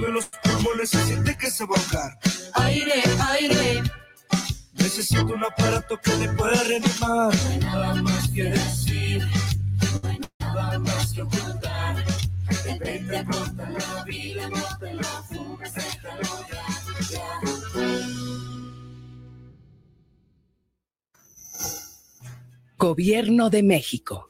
mueve los pulmones, se siente que se va a ahogar. Aire, aire. Necesito un aparato que le pueda reanimar. No hay nada más que decir. No hay nada más que ocultar. Detente pronto la vida, no te la fumes, déjalo ya, ya. Gobierno de México.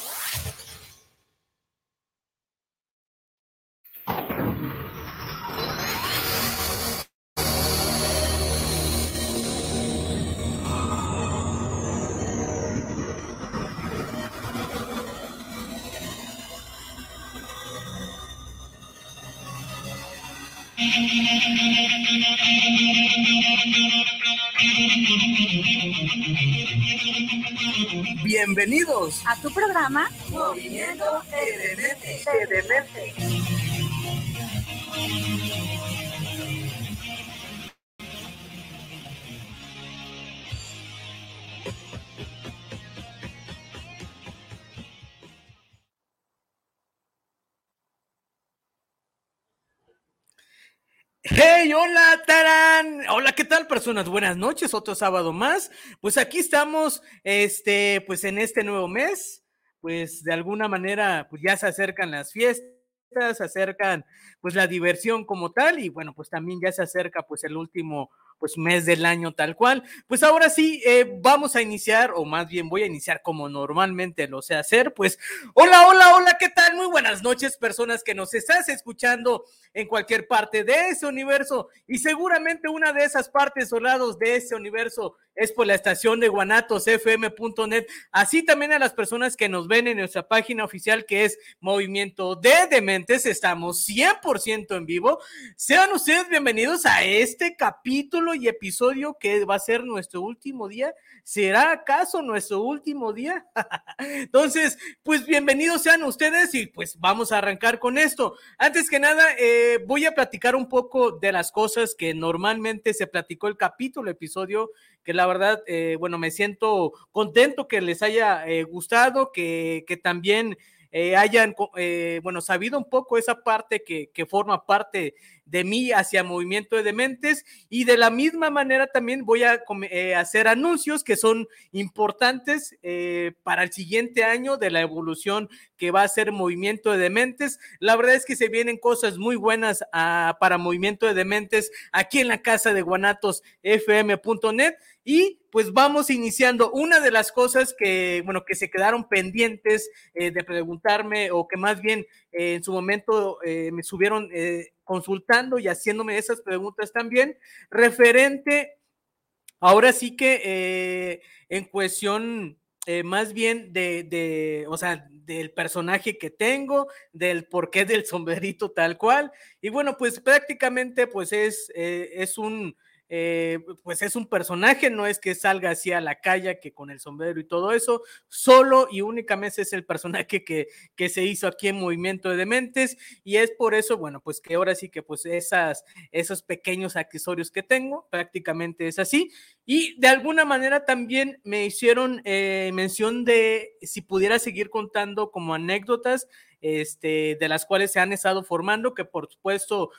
Bienvenidos a tu programa Movimiento Edemente. Hey, hola, Tarán. Hola, ¿qué tal, personas? Buenas noches, otro sábado más. Pues aquí estamos, este, pues en este nuevo mes, pues de alguna manera, pues ya se acercan las fiestas, se acercan, pues la diversión como tal, y bueno, pues también ya se acerca, pues el último, pues mes del año tal cual. Pues ahora sí, eh, vamos a iniciar, o más bien voy a iniciar como normalmente lo sé hacer. Pues hola, hola, hola, ¿qué tal? Muy buenas noches, personas que nos estás escuchando en cualquier parte de ese universo. Y seguramente una de esas partes o lados de ese universo es por la estación de guanatosfm.net. Así también a las personas que nos ven en nuestra página oficial que es Movimiento de Dementes. Estamos 100% en vivo. Sean ustedes bienvenidos a este capítulo y episodio que va a ser nuestro último día. ¿Será acaso nuestro último día? Entonces, pues bienvenidos sean ustedes y pues vamos a arrancar con esto. Antes que nada, eh, voy a platicar un poco de las cosas que normalmente se platicó el capítulo, episodio, que la verdad, eh, bueno, me siento contento que les haya eh, gustado, que, que también hayan, bueno, sabido un poco esa parte que, que, forma parte de mí hacia Movimiento de Dementes y de la misma manera también voy a eh, hacer anuncios que son importantes eh, para el siguiente año de la evolución que va a ser Movimiento de Dementes. La verdad es que se vienen cosas muy buenas a, para Movimiento de Dementes aquí en la casa de guanatosfm.net y pues vamos iniciando. Una de las cosas que, bueno, que se quedaron pendientes eh, de preguntarme o que más bien en su momento me subieron consultando y haciéndome esas preguntas también, referente, ahora sí que eh, en cuestión más bien de, de, o sea, del personaje que tengo, del porqué del sombrerito tal cual. Y bueno, pues prácticamente pues es, es un eh, pues es un personaje, no es que salga así a la calle, que con el sombrero y todo eso, solo y únicamente es el personaje que, que se hizo aquí en Movimiento de Dementes y es por eso, bueno, pues que ahora sí que pues esas, esos pequeños accesorios que tengo, prácticamente es así. Y de alguna manera también me hicieron eh, mención de si pudiera seguir contando como anécdotas este, de las cuales se han estado formando, que por supuesto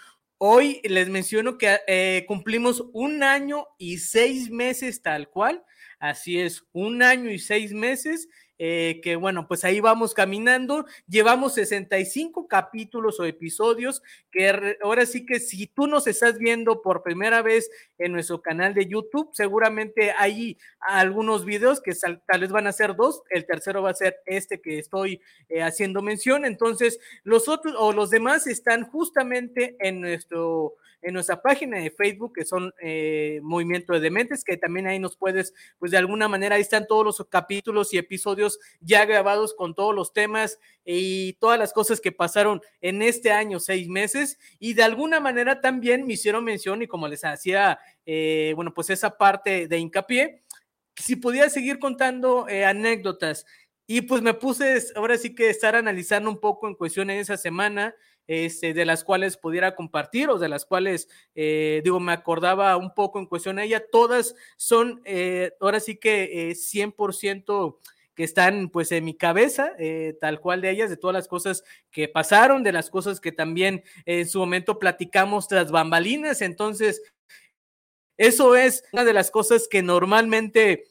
Hoy les menciono que eh, cumplimos un año y seis meses tal cual. Así es, un año y seis meses eh, que bueno, pues ahí vamos caminando. Llevamos 65 capítulos o episodios que ahora sí que si tú nos estás viendo por primera vez en nuestro canal de YouTube, seguramente hay algunos videos que tal vez van a ser dos, el tercero va a ser este que estoy eh, haciendo mención, entonces los otros o los demás están justamente en nuestro en nuestra página de Facebook, que son eh, Movimiento de Dementes, que también ahí nos puedes, pues de alguna manera, ahí están todos los capítulos y episodios ya grabados con todos los temas y todas las cosas que pasaron en este año, seis meses, y de alguna manera también me hicieron mención y como les hacía, eh, bueno, pues esa parte de hincapié, si podía seguir contando eh, anécdotas. Y pues me puse ahora sí que estar analizando un poco en cuestión en esa semana, este, de las cuales pudiera compartir o de las cuales, eh, digo, me acordaba un poco en cuestión a ella, todas son, eh, ahora sí que 100% que están pues en mi cabeza, tal cual de ellas, de todas las cosas que pasaron, de las cosas que también en su momento platicamos tras bambalinas. Entonces, eso es una de las cosas que normalmente,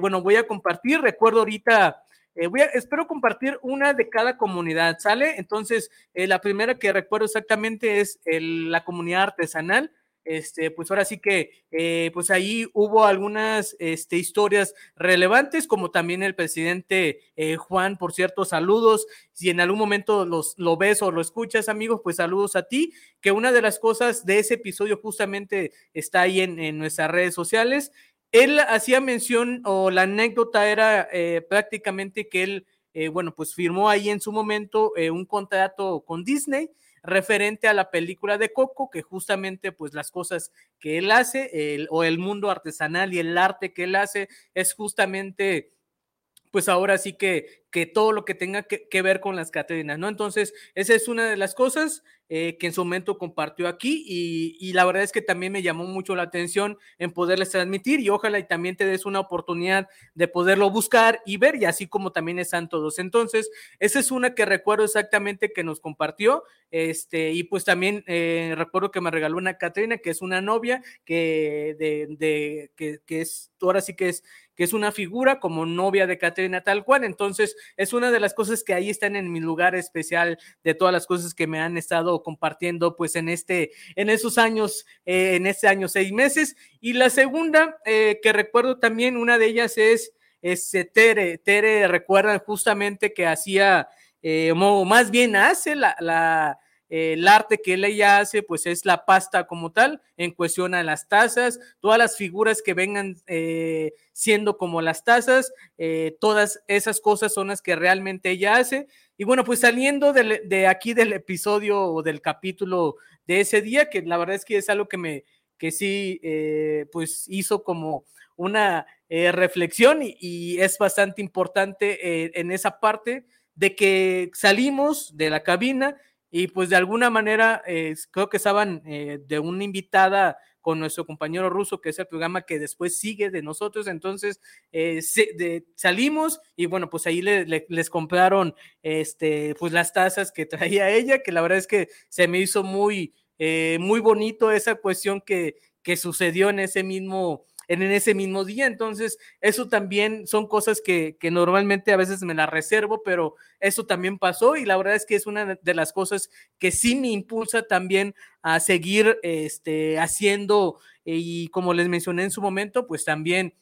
bueno, voy a compartir. Recuerdo ahorita eh, voy a, espero compartir una de cada comunidad, ¿sale? Entonces, eh, la primera que recuerdo exactamente es la comunidad artesanal. Este, pues ahora sí que, eh, pues ahí hubo algunas este, historias relevantes, como también el presidente Juan, por cierto, saludos. Si en algún momento los, lo ves o lo escuchas, amigos, pues saludos a ti, que una de las cosas de ese episodio justamente está ahí en, en nuestras redes sociales. Él hacía mención, o la anécdota era eh, prácticamente que él, eh, bueno, pues firmó ahí en su momento eh, un contrato con Disney referente a la película de Coco, que justamente pues las cosas que él hace, o el mundo artesanal y el arte que él hace, es justamente pues ahora sí que, que todo lo que tenga que, ver con las Catrinas, ¿no? Entonces, esa es una de las cosas eh, que en su momento compartió aquí y, la verdad es que también me llamó mucho la atención en poderles transmitir y ojalá y también te des una oportunidad de poderlo buscar y ver y así como también están todos. Entonces, esa es una que recuerdo exactamente que nos compartió, este, y pues también eh, recuerdo que me regaló una Catrina, que es una novia que, de, de que, que es, ahora sí que es que es una figura como novia de Caterina tal cual. Entonces, es una de las cosas que ahí están en mi lugar especial de todas las cosas que me han estado compartiendo pues en este, en esos años, eh, en este año seis meses. Y la segunda eh, que recuerdo también, una de ellas es, es Tere. Tere, recuerdan justamente que hacía, eh, o más bien hace la, la el arte que ella hace, pues es la pasta como tal, en cuestión a las tazas, todas las figuras que vengan eh, siendo como las tazas, eh, todas esas cosas son las que realmente ella hace. Y bueno, pues saliendo de, aquí del episodio o del capítulo de ese día, que la verdad es que es algo que me, que sí, eh, pues hizo como una reflexión y, es bastante importante en esa parte de que salimos de la cabina, y pues de alguna manera eh, creo que estaban eh, de una invitada con nuestro compañero ruso, que es el programa que después sigue de nosotros. Entonces eh, salimos y bueno, pues ahí les compraron este, pues las tazas que traía ella, que la verdad es que se me hizo muy, muy bonito esa cuestión que, que sucedió en ese mismo en ese mismo día. Entonces, eso también son cosas que, normalmente a veces me las reservo, pero eso también pasó y la verdad es que es una de las cosas que sí me impulsa también a seguir este, haciendo y como les mencioné en su momento, pues también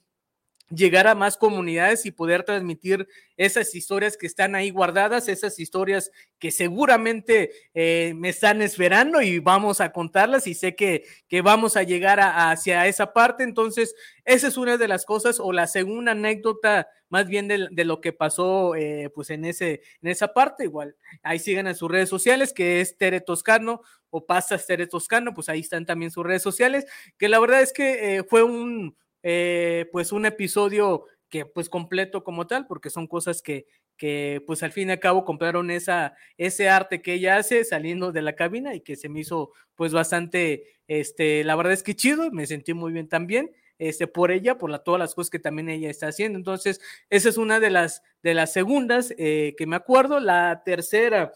llegar a más comunidades y poder transmitir esas historias que están ahí guardadas, esas historias que seguramente eh, me están esperando y vamos a contarlas y sé que, que vamos a llegar hacia esa parte. Entonces, esa es una de las cosas o la segunda anécdota más bien de, lo que pasó eh, pues en, ese, en esa parte. Igual, ahí sigan en sus redes sociales, que es Tere Toscano o Pasas Tere Toscano, pues ahí están también sus redes sociales, que la verdad es que eh, fue un eh, pues un episodio que pues completo como tal, porque son cosas que, que pues al fin y al cabo compraron esa, ese arte que ella hace saliendo de la cabina y que se me hizo pues bastante, este, la verdad es que chido, me sentí muy bien también. Este, por ella, por la, todas las cosas que también ella está haciendo. Entonces, esa es una de las, de las segundas eh, que me acuerdo. La tercera,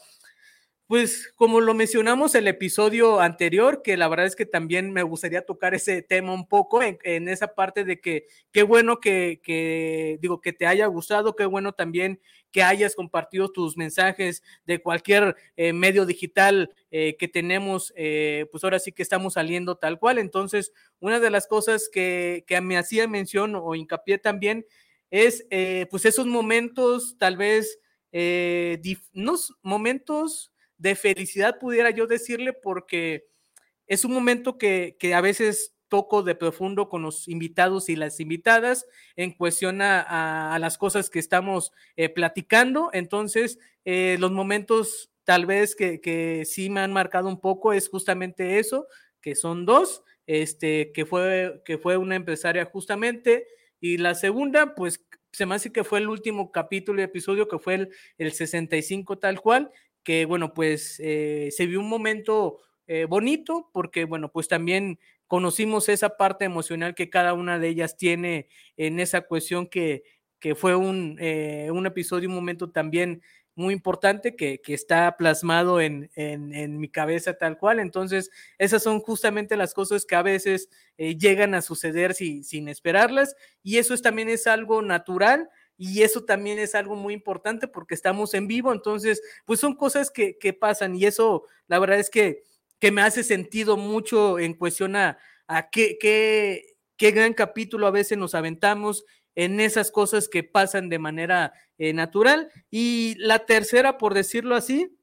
pues como lo mencionamos el episodio anterior, que la verdad es que también me gustaría tocar ese tema un poco en, esa parte de que qué bueno que, digo, que te haya gustado, qué bueno también que hayas compartido tus mensajes de cualquier eh, medio digital eh, que tenemos, eh, pues ahora sí que estamos saliendo tal cual. Entonces, una de las cosas que, que me hacía mención o hincapié también es pues esos momentos, tal vez, unos momentos de felicidad, pudiera yo decirle, porque es un momento que, a veces toco de profundo con los invitados y las invitadas en cuestión a, las cosas que estamos eh, platicando. Entonces, eh, los momentos tal vez que, que, sí me han marcado un poco es justamente eso, que son dos, este, que fue, que fue una empresaria justamente, y la segunda, pues se me hace que fue el último capítulo y episodio, que fue el, el 65 tal cual, que bueno, pues eh, se vio un momento eh, bonito porque bueno, pues también conocimos esa parte emocional que cada una de ellas tiene en esa cuestión que, que fue un, eh, un episodio, un momento también muy importante que, que está plasmado en, en, mi cabeza tal cual. Entonces, esas son justamente las cosas que a veces llegan a suceder si, sin esperarlas y eso es, también es algo natural y eso también es algo muy importante porque estamos en vivo, entonces, pues son cosas que, que pasan y eso, la verdad es que, que me hace sentido mucho en cuestión a, a qué, qué, qué gran capítulo a veces nos aventamos en esas cosas que pasan de manera eh, natural. Y la tercera, por decirlo así,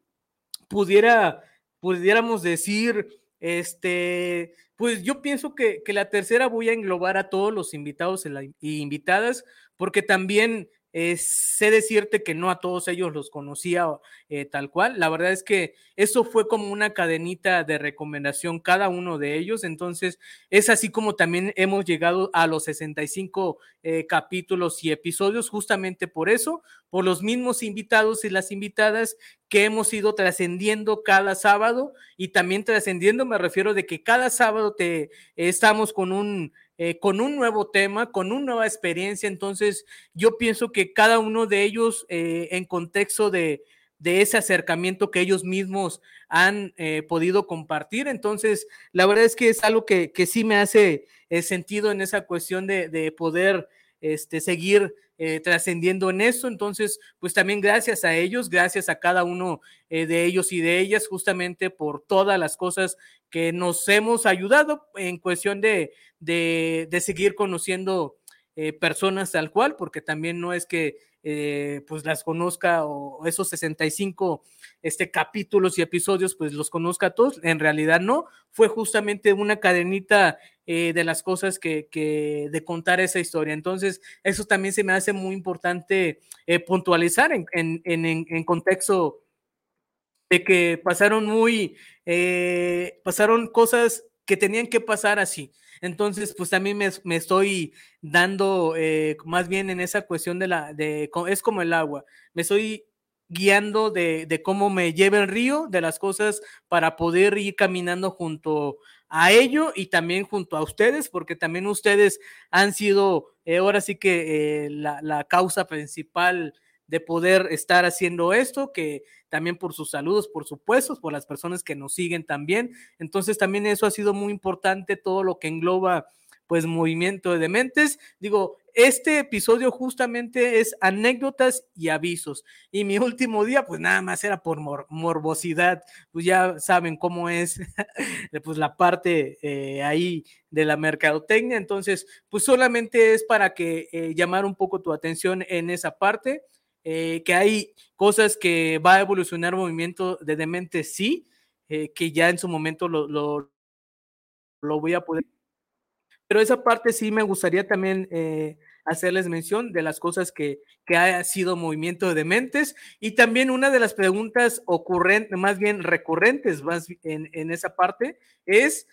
pudiera, pudiéramos decir, este, pues yo pienso que, que, la tercera voy a englobar a todos los invitados y invitadas, porque también eh, sé decirte que no a todos ellos los conocía eh, tal cual. La verdad es que eso fue como una cadenita de recomendación cada uno de ellos. Entonces, es así como también hemos llegado a los 65 eh, capítulos y episodios, justamente por eso, por los mismos invitados y las invitadas que hemos ido trascendiendo cada sábado y también trascendiendo, me refiero de que cada sábado te estamos con un eh, con un nuevo tema, con una nueva experiencia. Entonces, yo pienso que cada uno de ellos, eh, en contexto de, ese acercamiento que ellos mismos han eh, podido compartir, entonces, la verdad es que es algo que, sí me hace sentido en esa cuestión de, de poder este, seguir eh, trascendiendo en eso. Entonces, pues también gracias a ellos, gracias a cada uno eh, de ellos y de ellas, justamente por todas las cosas que nos hemos ayudado en cuestión de, de, de seguir conociendo eh, personas tal cual, porque también no es que eh, pues las conozca o esos 65 este, capítulos y episodios pues los conozca a todos, en realidad no, fue justamente una cadenita eh, de las cosas que, que, de contar esa historia. Entonces, eso también se me hace muy importante eh, puntualizar en, en, en, en, contexto de que pasaron muy, pasaron cosas que tenían que pasar así. Entonces, pues también me, me estoy dando eh, más bien en esa cuestión de la, de, es como el agua, me estoy guiando de, de, cómo me lleva el río, de las cosas para poder ir caminando junto a ello y también junto a ustedes, porque también ustedes han sido, eh, ahora sí que eh, la, la, causa principal de poder estar haciendo esto, que también por sus saludos, por supuesto, por las personas que nos siguen también. Entonces también eso ha sido muy importante, todo lo que engloba pues movimiento de dementes. Digo, este episodio justamente es anécdotas y avisos. Y mi último día, pues nada más era por mor morbosidad. Pues ya saben cómo es pues la parte eh, ahí de la mercadotecnia. Entonces, pues solamente es para que eh, llamar un poco tu atención en esa parte. Eh, que hay cosas que va a evolucionar movimiento de demente, sí, eh, que ya en su momento lo, lo, voy a poder. Pero esa parte sí me gustaría también eh, hacerles mención de las cosas que, que ha sido movimiento de dementes y también una de las preguntas ocurrentes, más bien recurrentes más en, en esa parte es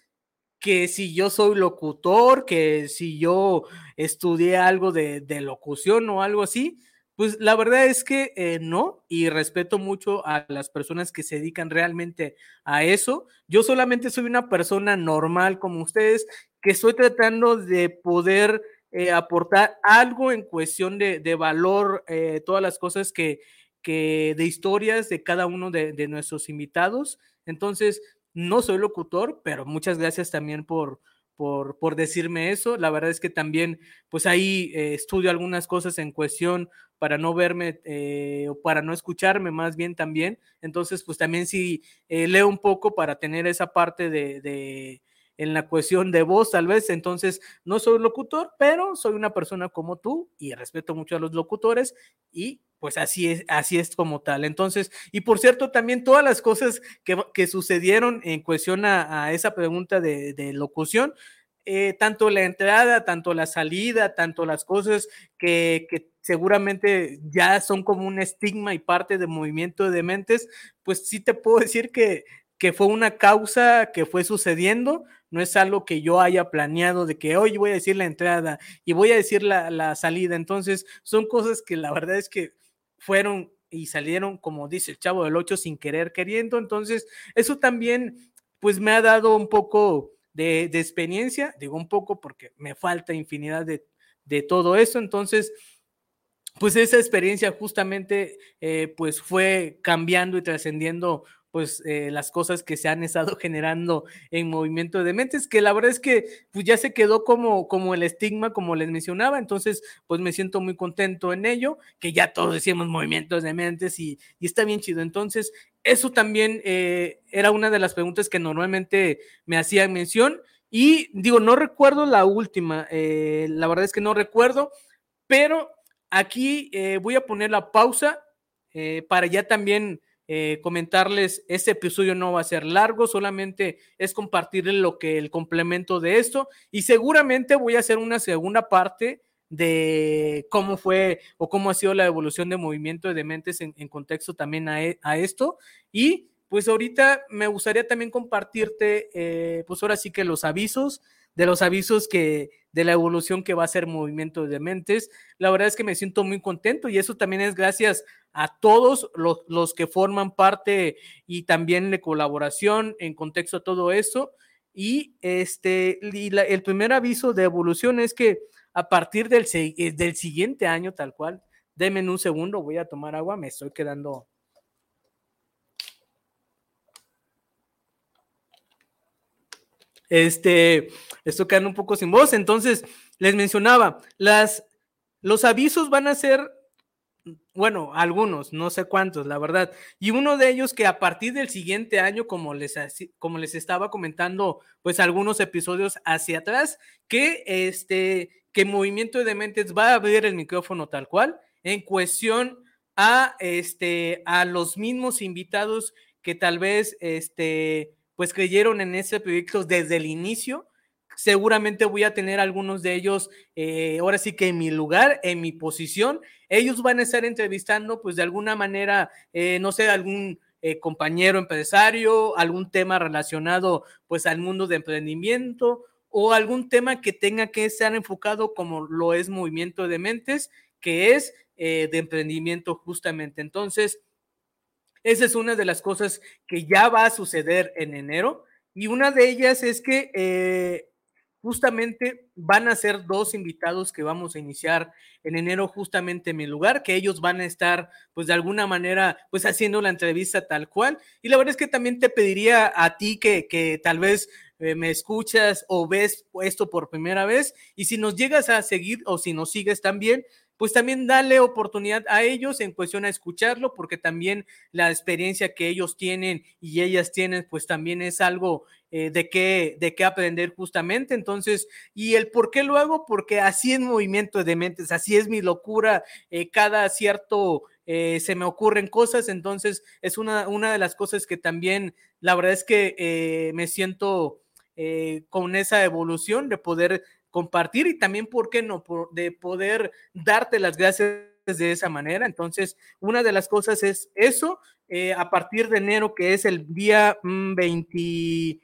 que si yo soy locutor, que si yo estudié algo de, de locución o algo así, pues la verdad es que eh, no, y respeto mucho a las personas que se dedican realmente a eso. Yo solamente soy una persona normal como ustedes, que estoy tratando de poder eh, aportar algo en cuestión de, de valor, eh, todas las cosas que, que, de historias de cada uno de, de nuestros invitados. Entonces, no soy locutor, pero muchas gracias también por, por, por, decirme eso. La verdad es que también, pues ahí eh, estudio algunas cosas en cuestión para no verme eh, o para no escucharme más bien también. Entonces, pues también sí eh, leo un poco para tener esa parte de, de, en la cuestión de voz, tal vez. Entonces, no soy locutor, pero soy una persona como tú y respeto mucho a los locutores y pues así es, así es como tal. Entonces, y por cierto, también todas las cosas que, que sucedieron en cuestión a, esa pregunta de, de locución, eh, tanto la entrada, tanto la salida, tanto las cosas que, que, seguramente ya son como un estigma y parte del movimiento de mentes, pues sí te puedo decir que, que fue una causa que fue sucediendo, no es algo que yo haya planeado de que hoy voy a decir la entrada y voy a decir la, la salida. Entonces, son cosas que la verdad es que fueron y salieron, como dice el chavo del 8, sin querer queriendo. Entonces, eso también, pues me ha dado un poco de, experiencia, digo un poco porque me falta infinidad de, de todo eso. Entonces, pues esa experiencia justamente eh, pues fue cambiando y trascendiendo pues eh, las cosas que se han estado generando en movimiento de mentes, que la verdad es que pues ya se quedó como, como el estigma, como les mencionaba, entonces pues me siento muy contento en ello, que ya todos decíamos movimientos de mentes y, está bien chido. Entonces, eso también eh, era una de las preguntas que normalmente me hacían mención y digo, no recuerdo la última, eh, la verdad es que no recuerdo, pero aquí voy a poner la pausa para ya también eh, comentarles, este episodio no va a ser largo, solamente es compartirles lo que el complemento de esto y seguramente voy a hacer una segunda parte de cómo fue o cómo ha sido la evolución de movimiento de mentes en, contexto también e, a, esto y pues ahorita me gustaría también compartirte eh, pues ahora sí que los avisos de los avisos que de la evolución que va a ser Movimiento de Mentes. La verdad es que me siento muy contento y eso también es gracias a todos los, que forman parte y también de colaboración en contexto a todo eso. Y este el primer aviso de evolución es que a partir del, eh, del siguiente año, tal cual, denme un segundo, voy a tomar agua, me estoy quedando Este, esto quedando un poco sin voz. Entonces, les mencionaba, las, los avisos van a ser, bueno, algunos, no sé cuántos, la verdad. Y uno de ellos que a partir del siguiente año, como les, como les estaba comentando, pues algunos episodios hacia atrás, que este, que Movimiento de Mentes va a abrir el micrófono tal cual, en cuestión a, este, a los mismos invitados que tal vez, este, pues creyeron en ese proyecto desde el inicio. Seguramente voy a tener algunos de ellos, eh, ahora sí que en mi lugar, en mi posición. Ellos van a estar entrevistando, pues de alguna manera, eh, no sé, algún eh, compañero empresario, algún tema relacionado, pues al mundo de emprendimiento o algún tema que tenga que estar enfocado como lo es movimiento de mentes, que es de emprendimiento justamente. Entonces, esa es una de las cosas que ya va a suceder en enero. Y una de ellas es que eh, justamente van a ser dos invitados que vamos a iniciar en enero justamente en mi lugar, que ellos van a estar pues de alguna manera pues haciendo la entrevista tal cual. Y la verdad es que también te pediría a ti que, que tal vez eh, me escuchas o ves esto por primera vez y si nos llegas a seguir o si nos sigues también, pues también dale oportunidad a ellos en cuestión a escucharlo, porque también la experiencia que ellos tienen y ellas tienen, pues también es algo eh, de, qué, de qué aprender justamente. Entonces, ¿y el por qué lo hago? Porque así es movimiento de mentes, así es mi locura, eh, cada cierto... Eh, se me ocurren cosas, entonces es una, una de las cosas que también, la verdad es que me siento con esa evolución de poder compartir y también, ¿por qué no? de poder darte las gracias de esa manera. Entonces, una de las cosas es eso, eh, a partir de enero, que es el día 20, mm,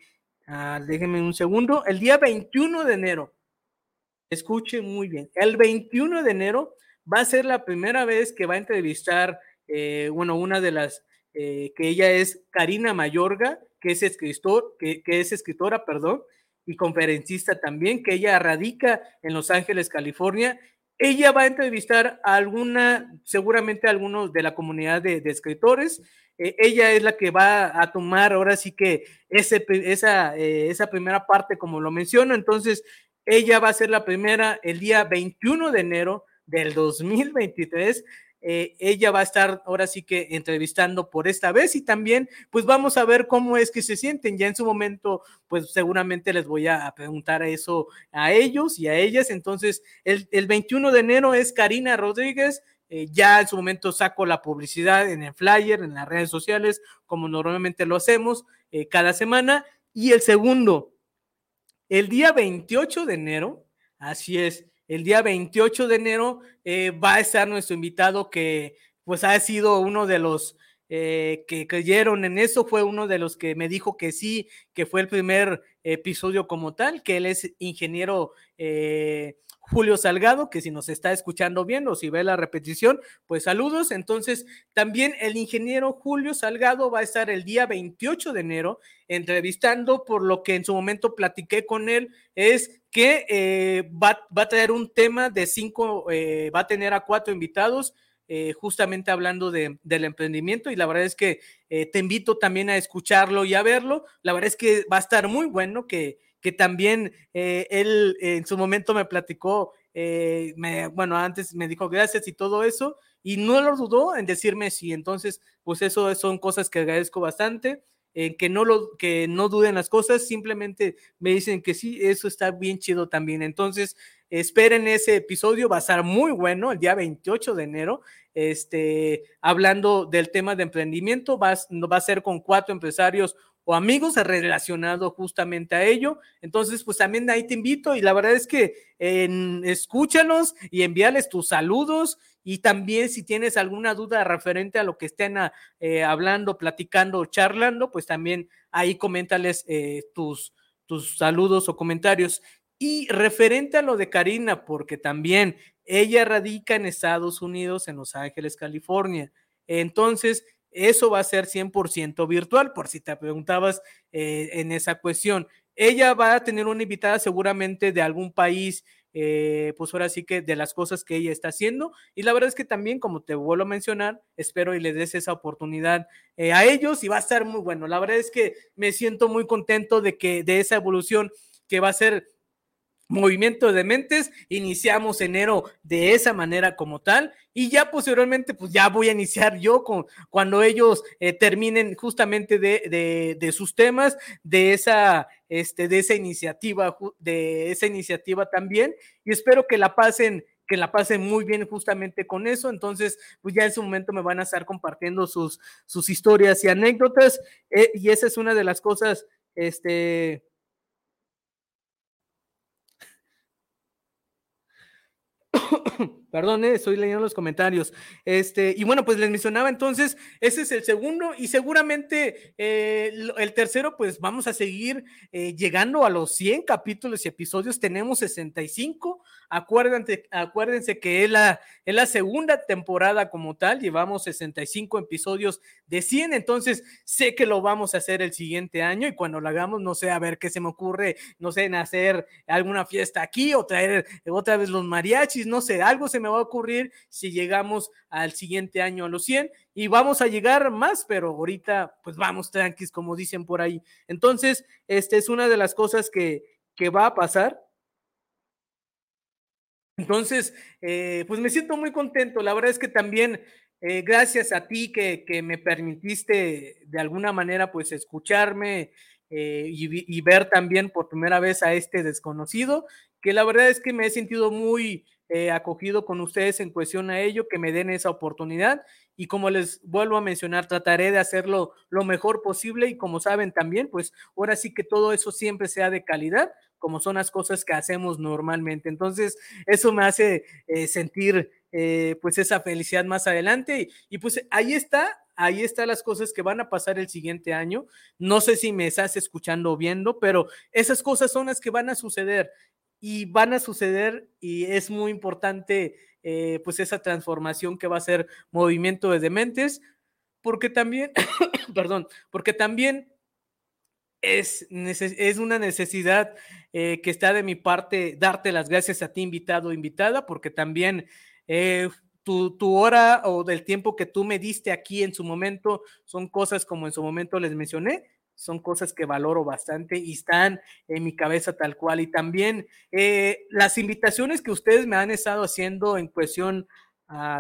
ah, déjenme un segundo, el día 21 de enero, escuchen muy bien, el 21 de enero va a ser la primera vez que va a entrevistar, eh, bueno, una de las, eh, que ella es Karina Mayorga, que es escritor, que, es escritora, perdón, y conferencista también, que ella radica en Los Ángeles, California. Ella va a entrevistar a alguna, seguramente a algunos de la comunidad de, escritores. Eh, ella es la que va a tomar ahora sí que ese, esa, eh, esa primera parte, como lo menciono. Entonces, ella va a ser la primera el día 21 de enero del 2023 eh, ella va a estar ahora sí que entrevistando por esta vez y también pues vamos a ver cómo es que se sienten. Ya en su momento pues seguramente les voy a preguntar eso a ellos y a ellas. Entonces el, 21 de enero es Karina Rodríguez. Eh, ya en su momento saco la publicidad en el flyer, en las redes sociales, como normalmente lo hacemos eh, cada semana. Y el segundo, el día 28 de enero, así es, el día 28 de enero eh, va a estar nuestro invitado que pues ha sido uno de los eh, que creyeron en eso, fue uno de los que me dijo que sí, que fue el primer episodio como tal, que él es ingeniero eh, Julio Salgado, que si nos está escuchando bien o si ve la repetición, pues saludos. Entonces, también el ingeniero Julio Salgado va a estar el día 28 de enero entrevistando, por lo que en su momento platiqué con él, es que eh, va, a traer un tema de cinco, eh, va a tener a cuatro invitados. Eh, justamente hablando de, del emprendimiento y la verdad es que te invito también a escucharlo y a verlo. La verdad es que va a estar muy bueno, que, que también eh, él en su momento me platicó, eh, me, bueno, antes me dijo gracias y todo eso, y no lo dudó en decirme sí. Entonces, pues eso son cosas que agradezco bastante. Eh, que no lo que no duden las cosas, simplemente me dicen que sí, eso está bien chido también. Entonces, esperen ese episodio, va a estar muy bueno el día 28 de enero, este, hablando del tema de emprendimiento, va, va a ser con cuatro empresarios o amigos relacionados justamente a ello. Entonces, pues también ahí te invito y la verdad es que escúchanos y envíales tus saludos y también si tienes alguna duda referente a lo que estén ah, eh, hablando, platicando, charlando, pues también ahí coméntales eh, tus, tus saludos o comentarios. Y referente a lo de Karina, porque también ella radica en Estados Unidos, en Los Ángeles, California. Entonces, eso va a ser 100% virtual, por si te preguntabas eh, en esa cuestión. Ella va a tener una invitada seguramente de algún país, eh, pues ahora sí que de las cosas que ella está haciendo. Y la verdad es que también, como te vuelvo a mencionar, espero y le des esa oportunidad eh, a ellos y va a estar muy bueno. La verdad es que me siento muy contento de que de esa evolución que va a ser movimiento de mentes, iniciamos enero de esa manera como tal y ya posteriormente pues ya voy a iniciar yo con cuando ellos eh, terminen justamente de, de, sus temas, de esa, este, de esa iniciativa, de esa iniciativa también y espero que la pasen que la pasen muy bien justamente con eso. Entonces, pues ya en su momento me van a estar compartiendo sus, sus historias y anécdotas. Eh, y esa es una de las cosas, este, Perdón, eh, estoy leyendo los comentarios. Este, y bueno, pues les mencionaba entonces, ese es el segundo y seguramente eh, el tercero, pues vamos a seguir eh, llegando a los 100 capítulos y episodios. Tenemos 65. Acuérdense, acuérdense que es la, es la segunda temporada como tal. Llevamos 65 episodios de 100. Entonces, sé que lo vamos a hacer el siguiente año y cuando lo hagamos, no sé, a ver qué se me ocurre, no sé, hacer alguna fiesta aquí o traer otra vez los mariachis, no sé, algo se me va a ocurrir si llegamos al siguiente año a los 100 y vamos a llegar más, pero ahorita pues vamos tranquis, como dicen por ahí. Entonces, esta es una de las cosas que, que va a pasar. Entonces, eh, pues me siento muy contento. La verdad es que también eh, gracias a ti que, que, me permitiste de alguna manera pues escucharme eh, y, ver también por primera vez a este desconocido, que la verdad es que me he sentido muy, acogido con ustedes en cuestión a ello, que me den esa oportunidad y como les vuelvo a mencionar, trataré de hacerlo lo mejor posible y como saben también, pues ahora sí que todo eso siempre sea de calidad, como son las cosas que hacemos normalmente. Entonces, eso me hace eh, sentir eh, pues esa felicidad más adelante y, pues ahí está, ahí están las cosas que van a pasar el siguiente año. No sé si me estás escuchando o viendo, pero esas cosas son las que van a suceder y van a suceder y es muy importante eh, pues esa transformación que va a ser movimiento de dementes, porque también, perdón, porque también es, es una necesidad eh, que está de mi parte darte las gracias a ti invitado o invitada, porque también eh, tu, tu, hora o del tiempo que tú me diste aquí en su momento son cosas como en su momento les mencioné, son cosas que valoro bastante y están en mi cabeza tal cual. Y también eh, las invitaciones que ustedes me han estado haciendo en cuestión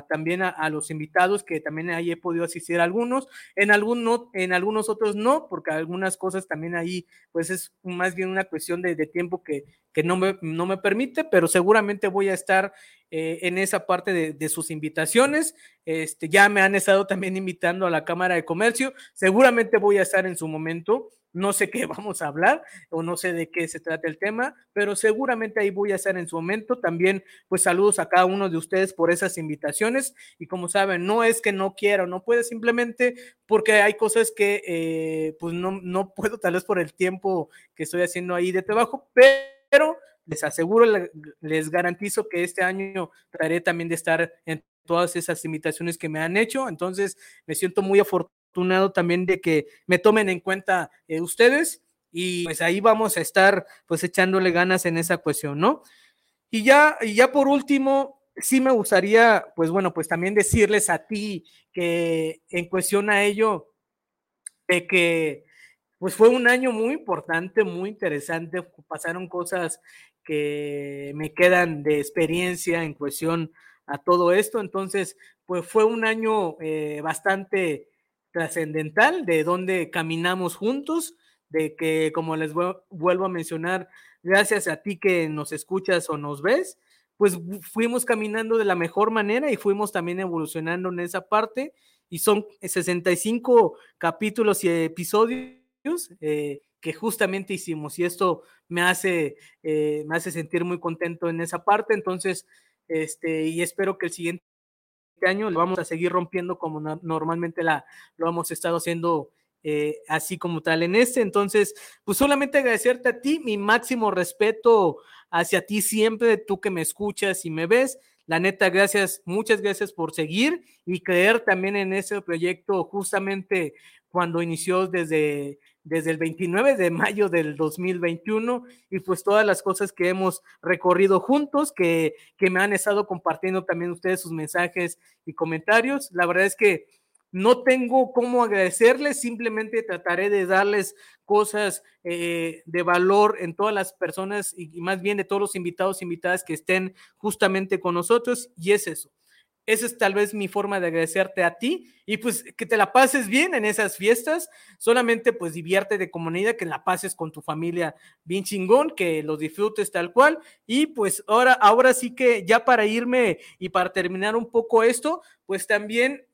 también a, los invitados, que también ahí he podido asistir a algunos, en, algún en algunos otros no, porque algunas cosas también ahí, pues es más bien una cuestión de, tiempo que, que no, me, no me permite, pero seguramente voy a estar eh, en esa parte de, de, sus invitaciones. Este, ya me han estado también invitando a la Cámara de Comercio, seguramente voy a estar en su momento no sé qué vamos a hablar o no sé de qué se trata el tema, pero seguramente ahí voy a estar en su momento. También, pues saludos a cada uno de ustedes por esas invitaciones y como saben, no es que no quiera o no pueda, simplemente porque hay cosas que eh, pues no, no puedo tal vez por el tiempo que estoy haciendo ahí de trabajo, pero les aseguro, les garantizo que este año trataré también de estar en todas esas invitaciones que me han hecho. Entonces, me siento muy afortunado también de que me tomen en cuenta eh, ustedes y pues ahí vamos a estar pues echándole ganas en esa cuestión, ¿no? Y ya, y ya por último, sí me gustaría, pues bueno, pues también decirles a ti que en cuestión a ello, de que pues fue un año muy importante, muy interesante, pasaron cosas que me quedan de experiencia en cuestión a todo esto. Entonces, pues fue un año eh, bastante trascendental de donde caminamos juntos, de que, como les vuelvo a mencionar, gracias a ti que nos escuchas o nos ves, pues fuimos caminando de la mejor manera y fuimos también evolucionando en esa parte. Y son 65 capítulos y episodios eh, que justamente hicimos y esto me hace, eh, me hace sentir muy contento en esa parte. Entonces, este, y espero que el siguiente año lo vamos a seguir rompiendo como normalmente la, lo hemos estado haciendo eh, así como tal en este. Entonces, pues solamente agradecerte a ti, mi máximo respeto hacia ti siempre, tú que me escuchas y me ves. La neta, gracias, muchas gracias por seguir y creer también en ese proyecto justamente cuando inició desde desde el 29 de mayo del 2021 y pues todas las cosas que hemos recorrido juntos, que, que me han estado compartiendo también ustedes sus mensajes y comentarios. La verdad es que no tengo cómo agradecerles, simplemente trataré de darles cosas eh, de valor en todas las personas y, y más bien de todos los invitados e invitadas que estén justamente con nosotros y es eso esa es tal vez mi forma de agradecerte a ti y pues que te la pases bien en esas fiestas. Solamente pues divierte de comunidad, que la pases con tu familia bien chingón, que lo disfrutes tal cual. Y pues ahora, ahora sí que ya para irme y para terminar un poco esto, pues también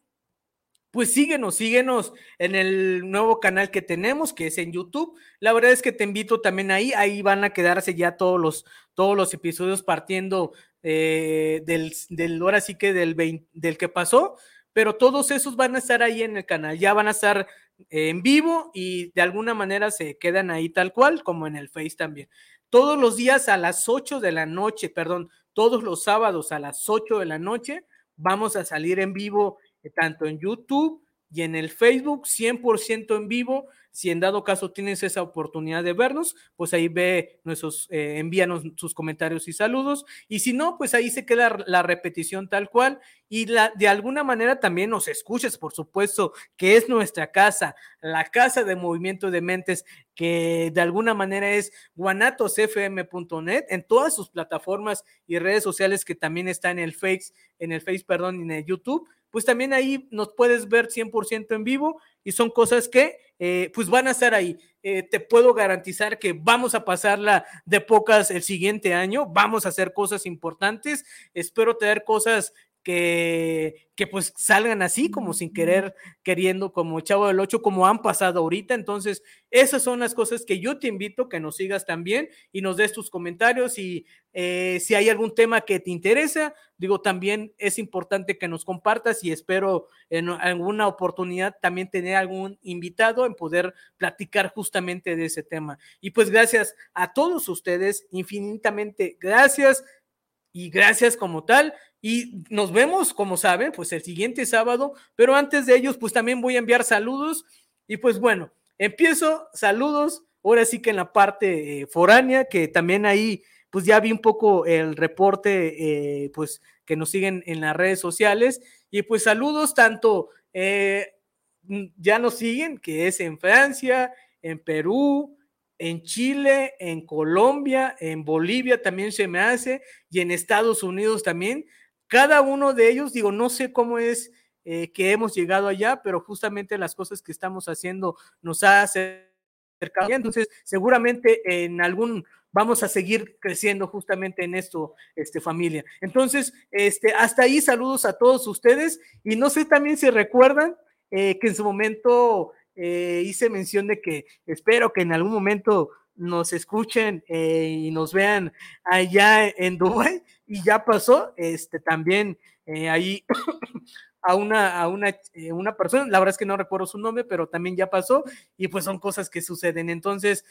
pues síguenos, síguenos en el nuevo canal que tenemos, que es en YouTube. La verdad es que te invito también ahí, ahí van a quedarse ya todos los, todos los episodios partiendo eh, del, ahora sí que del, del que pasó, pero todos esos van a estar ahí en el canal, ya van a estar en vivo y de alguna manera se quedan ahí tal cual, como en el Face también. Todos los días a las 8 de la noche, perdón, todos los sábados a las 8 de la noche, vamos a salir en vivo eh, tanto en YouTube y en el Facebook, 100% en vivo. Si en dado caso tienes esa oportunidad de vernos, pues ahí ve nuestros, eh, envíanos sus comentarios y saludos. Y si no, pues ahí se queda la repetición tal cual. Y la, de alguna manera también nos escuches, por supuesto, que es nuestra casa, la casa de movimiento de mentes, que de alguna manera es guanatosfm.net en todas sus plataformas y redes sociales que también está en el Face, en el Face, perdón, en el YouTube pues también ahí nos puedes ver 100% en vivo y son cosas que eh, pues van a estar ahí. Eh, te puedo garantizar que vamos a pasarla de pocas el siguiente año, vamos a hacer cosas importantes, espero tener cosas que, que pues salgan así, como sin querer, queriendo, como Chavo del Ocho, como han pasado ahorita. Entonces, esas son las cosas que yo te invito que nos sigas también y nos des tus comentarios y eh, si hay algún tema que te interesa, digo, también es importante que nos compartas y espero en alguna oportunidad también tener algún invitado en poder platicar justamente de ese tema. Y pues gracias a todos ustedes, infinitamente gracias y gracias como tal. Y nos vemos, como saben, pues el siguiente sábado, pero antes de ellos, pues también voy a enviar saludos. Y pues bueno, empiezo saludos, ahora sí que en la parte eh, foránea, que también ahí, pues ya vi un poco el reporte, eh, pues que nos siguen en las redes sociales. Y pues saludos tanto, eh, ya nos siguen, que es en Francia, en Perú, en Chile, en Colombia, en Bolivia también se me hace, y en Estados Unidos también. Cada uno de ellos, digo, no sé cómo es eh, que hemos llegado allá, pero justamente las cosas que estamos haciendo nos ha acercado. Entonces, seguramente en algún vamos a seguir creciendo justamente en esto, este, familia. Entonces, este, hasta ahí saludos a todos ustedes y no sé también si recuerdan eh, que en su momento eh, hice mención de que espero que en algún momento nos escuchen eh, y nos vean allá en Dubai y ya pasó, este también eh, ahí a una, a una, eh, una persona, la verdad es que no recuerdo su nombre, pero también ya pasó y pues son cosas que suceden. Entonces,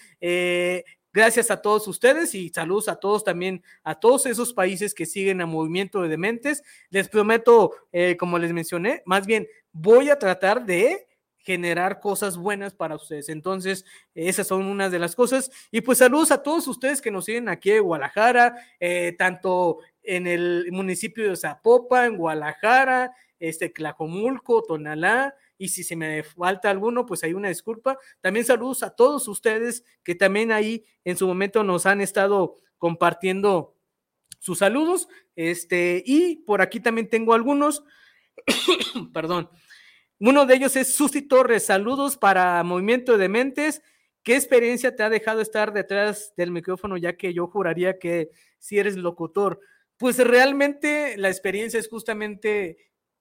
gracias a todos ustedes y saludos a todos también, a todos esos países que siguen a Movimiento de Dementes. Les prometo, eh, como les mencioné, más bien voy a tratar de generar cosas buenas para ustedes. Entonces, esas son unas de las cosas. Y pues saludos a todos ustedes que nos siguen aquí en Guadalajara, tanto en el municipio de Zapopan, en Guadalajara, este, Tlacomulco, Tonalá, y si se me falta alguno, pues hay una disculpa. También saludos a todos ustedes que también ahí en su momento nos han estado compartiendo sus saludos. Este, y por aquí también tengo algunos, perdón. Uno de ellos es Susi Torres. Saludos para Movimiento de Mentes. ¿Qué experiencia te ha dejado estar detrás del micrófono, ya que yo juraría que si eres locutor? Pues realmente la experiencia es justamente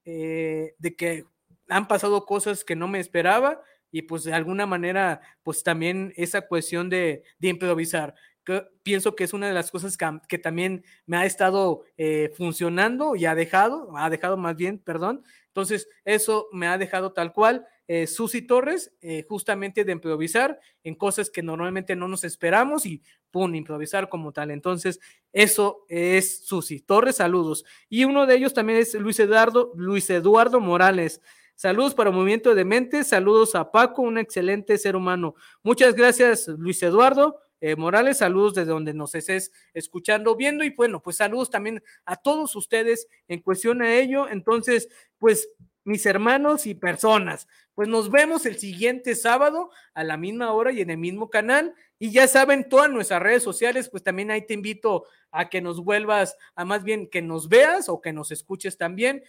eh, de que han pasado cosas que no me esperaba y pues de alguna manera, pues también esa cuestión de, de improvisar. Que pienso que es una de las cosas que, también me ha estado eh, funcionando y ha dejado, ha dejado más bien, perdón. Entonces, eso me ha dejado tal cual. Eh, Susi Torres, eh, justamente de improvisar en cosas que normalmente no nos esperamos y pum, improvisar como tal. Entonces, eso es Susi Torres, saludos. Y uno de ellos también es Luis Eduardo, Luis Eduardo Morales. Saludos para Movimiento de Mentes, saludos a Paco, un excelente ser humano. Muchas gracias, Luis Eduardo. Eh, Morales, saludos desde donde nos estés escuchando, viendo y bueno, pues saludos también a todos ustedes en cuestión a ello. Entonces, pues mis hermanos y personas, pues nos vemos el siguiente sábado a la misma hora y en el mismo canal. Y ya saben, todas nuestras redes sociales, pues también ahí te invito a que nos vuelvas, a más bien que nos veas o que nos escuches también.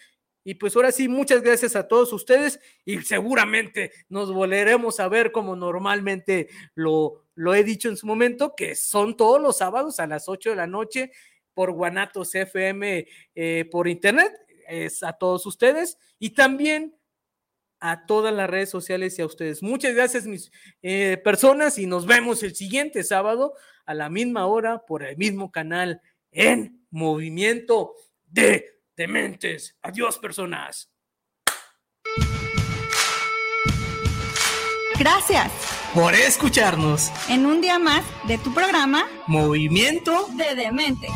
Y pues ahora sí, muchas gracias a todos ustedes y seguramente nos volveremos a ver como normalmente lo, lo he dicho en su momento, que son todos los sábados a las 8 de la noche por Guanatos FM eh, por internet. Es a todos ustedes y también a todas las redes sociales y a ustedes. Muchas gracias, mis eh, personas, y nos vemos el siguiente sábado a la misma hora por el mismo canal en Movimiento de dementes. Adiós, personas. Gracias por escucharnos en un día más de tu programa Movimiento de Dementes.